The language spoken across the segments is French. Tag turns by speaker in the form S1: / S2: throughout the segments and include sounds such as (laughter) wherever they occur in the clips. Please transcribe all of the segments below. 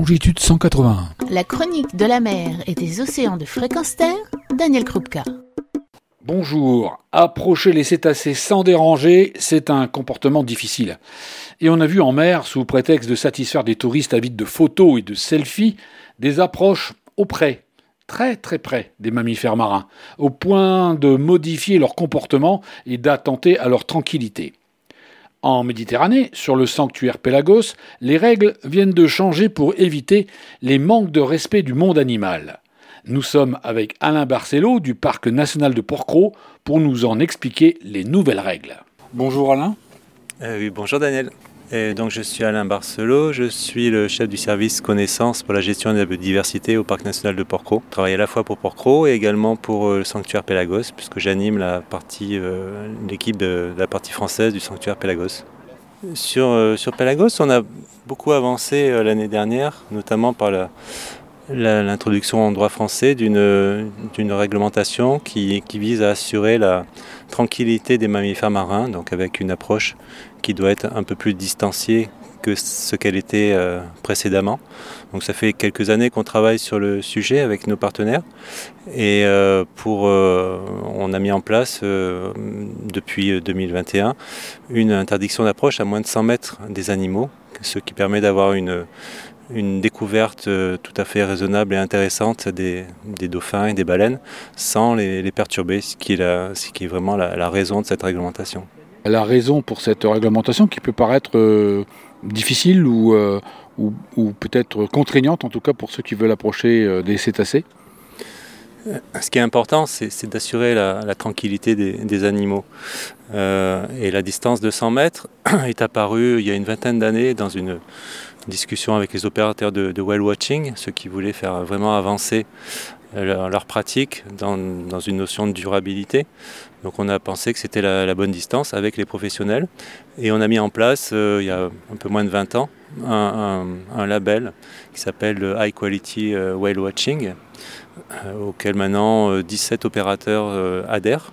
S1: longitude 181.
S2: La chronique de la mer et des océans de fréquence terre, Daniel Krupka.
S1: Bonjour. Approcher les cétacés sans déranger, c'est un comportement difficile. Et on a vu en mer, sous prétexte de satisfaire des touristes avides de photos et de selfies, des approches auprès, très très près des mammifères marins, au point de modifier leur comportement et d'attenter à leur tranquillité. En Méditerranée, sur le sanctuaire Pélagos, les règles viennent de changer pour éviter les manques de respect du monde animal. Nous sommes avec Alain Barcelo du Parc national de Porquerolles pour nous en expliquer les nouvelles règles. Bonjour Alain.
S3: Euh, oui, bonjour Daniel. Donc je suis Alain Barcelot, je suis le chef du service connaissance pour la gestion de la biodiversité au Parc national de Porquerolles. Je travaille à la fois pour Porquerolles et également pour euh, le sanctuaire Pélagos, puisque j'anime la euh, l'équipe de, la partie française du sanctuaire Pélagos. Sur, euh, sur Pélagos, on a beaucoup avancé l'année dernière, notamment par l'introduction en droit français d'une réglementation qui, vise à assurer la tranquillité des mammifères marins, donc avec une approche qui doit être un peu plus distanciée que ce qu'elle était euh, précédemment. Donc ça fait quelques années qu'on travaille sur le sujet avec nos partenaires et euh, pour, euh, on a mis en place depuis 2021 une interdiction d'approche à moins de 100 mètres des animaux, ce qui permet d'avoir une, une découverte tout à fait raisonnable et intéressante des, dauphins et des baleines sans les, perturber, ce qui est, ce qui est vraiment la raison de cette réglementation
S1: la raison pour cette réglementation qui peut paraître euh, difficile euh, ou, ou, peut-être contraignante, en tout cas pour ceux qui veulent approcher euh, des cétacés?
S3: Ce qui est important, c'est d'assurer la, tranquillité des, animaux. et la distance de 100 mètres (clears throat) est apparue il y a une vingtaine d'années dans une discussion avec les opérateurs de, whale watching, ceux qui voulaient faire vraiment avancer leur, pratique dans, une notion de durabilité. Donc on a pensé que c'était la, bonne distance avec les professionnels et on a mis en place euh, il y a un peu moins de 20 ans un, label qui s'appelle High Quality euh, Whale Watching euh, auquel maintenant 17 opérateurs adhèrent.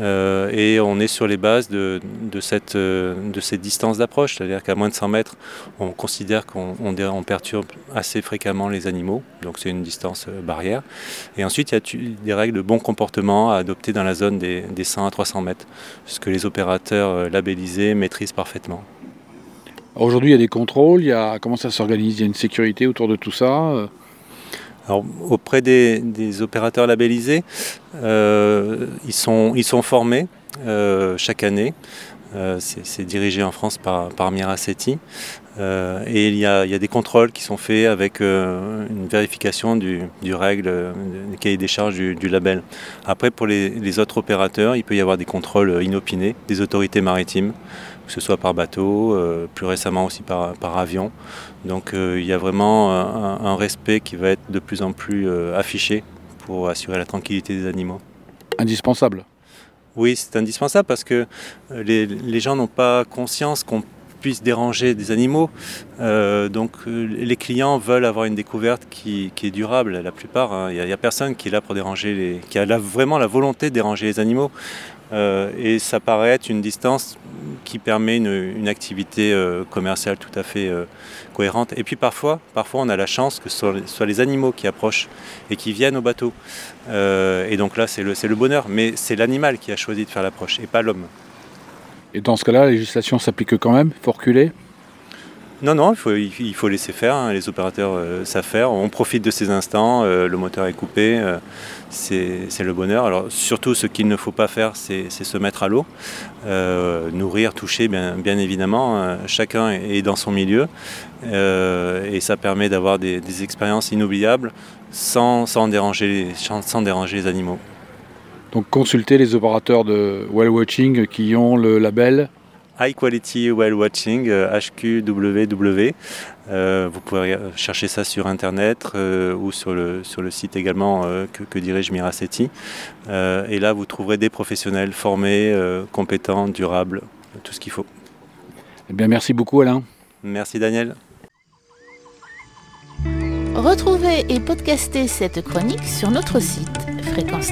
S3: Euh, et on est sur les bases de, cette, de ces distances d'approche, c'est-à-dire qu'à moins de 100 mètres, on considère qu'on perturbe assez fréquemment les animaux, donc c'est une distance euh, barrière. Et ensuite, il y a des règles de bon comportement à adopter dans la zone des, des 100 à 300 mètres, ce que les opérateurs euh, labellisés maîtrisent parfaitement.
S1: Aujourd'hui, il y a des contrôles, il y a, comment ça s'organise? Il y a une sécurité autour de tout ça
S3: alors, auprès des, opérateurs labellisés, euh, ils, sont, ils sont formés euh, chaque année. Euh, c'est dirigé en France par, par Miracetti. et il y, a, des contrôles qui sont faits avec une vérification du, règle, du cahier des charges du, label. Après, pour les, autres opérateurs, il peut y avoir des contrôles inopinés des autorités maritimes que ce soit par bateau, euh, plus récemment aussi par, par avion. Donc euh, il y a vraiment un, respect qui va être de plus en plus euh, affiché pour assurer la tranquillité des animaux.
S1: Indispensable.
S3: Oui, c'est indispensable parce que les, les gens n'ont pas conscience qu'on puisse déranger des animaux. donc les clients veulent avoir une découverte qui, qui est durable, la plupart. Hein. Il n'y a, personne qui est là pour déranger, les, qui a vraiment la volonté de déranger les animaux. et ça paraît être une distance qui permet une, activité euh, commerciale tout à fait euh, cohérente. Et puis parfois, parfois on a la chance que ce soit, les animaux qui approchent et qui viennent au bateau. Euh, et donc là, c'est le, le bonheur. Mais c'est l'animal qui a choisi de faire l'approche et pas l'homme.
S1: Et dans ce cas-là, la législation s'applique quand même faut reculer?
S3: Non, non, il faut, laisser faire, hein. les opérateurs euh, savent faire, on profite de ces instants, euh, le moteur est coupé, euh, c'est le bonheur. Alors surtout ce qu'il ne faut pas faire, c'est se mettre à l'eau, nourrir, toucher, bien, évidemment, chacun est dans son milieu, et ça permet d'avoir des, expériences inoubliables sans, déranger, les animaux.
S1: Donc consultez les opérateurs de Well Watching qui ont le label
S3: High Quality Whale Watching, HQWW. Euh, euh, vous pouvez chercher ça sur internet euh, ou sur le, sur le site également que, que, dirige Miracetti. et là, vous trouverez des professionnels formés, compétents, durables, tout ce qu'il faut.
S1: Eh bien, merci beaucoup Alain.
S3: Merci Daniel.
S2: Retrouvez et podcastez cette chronique sur notre site fréquence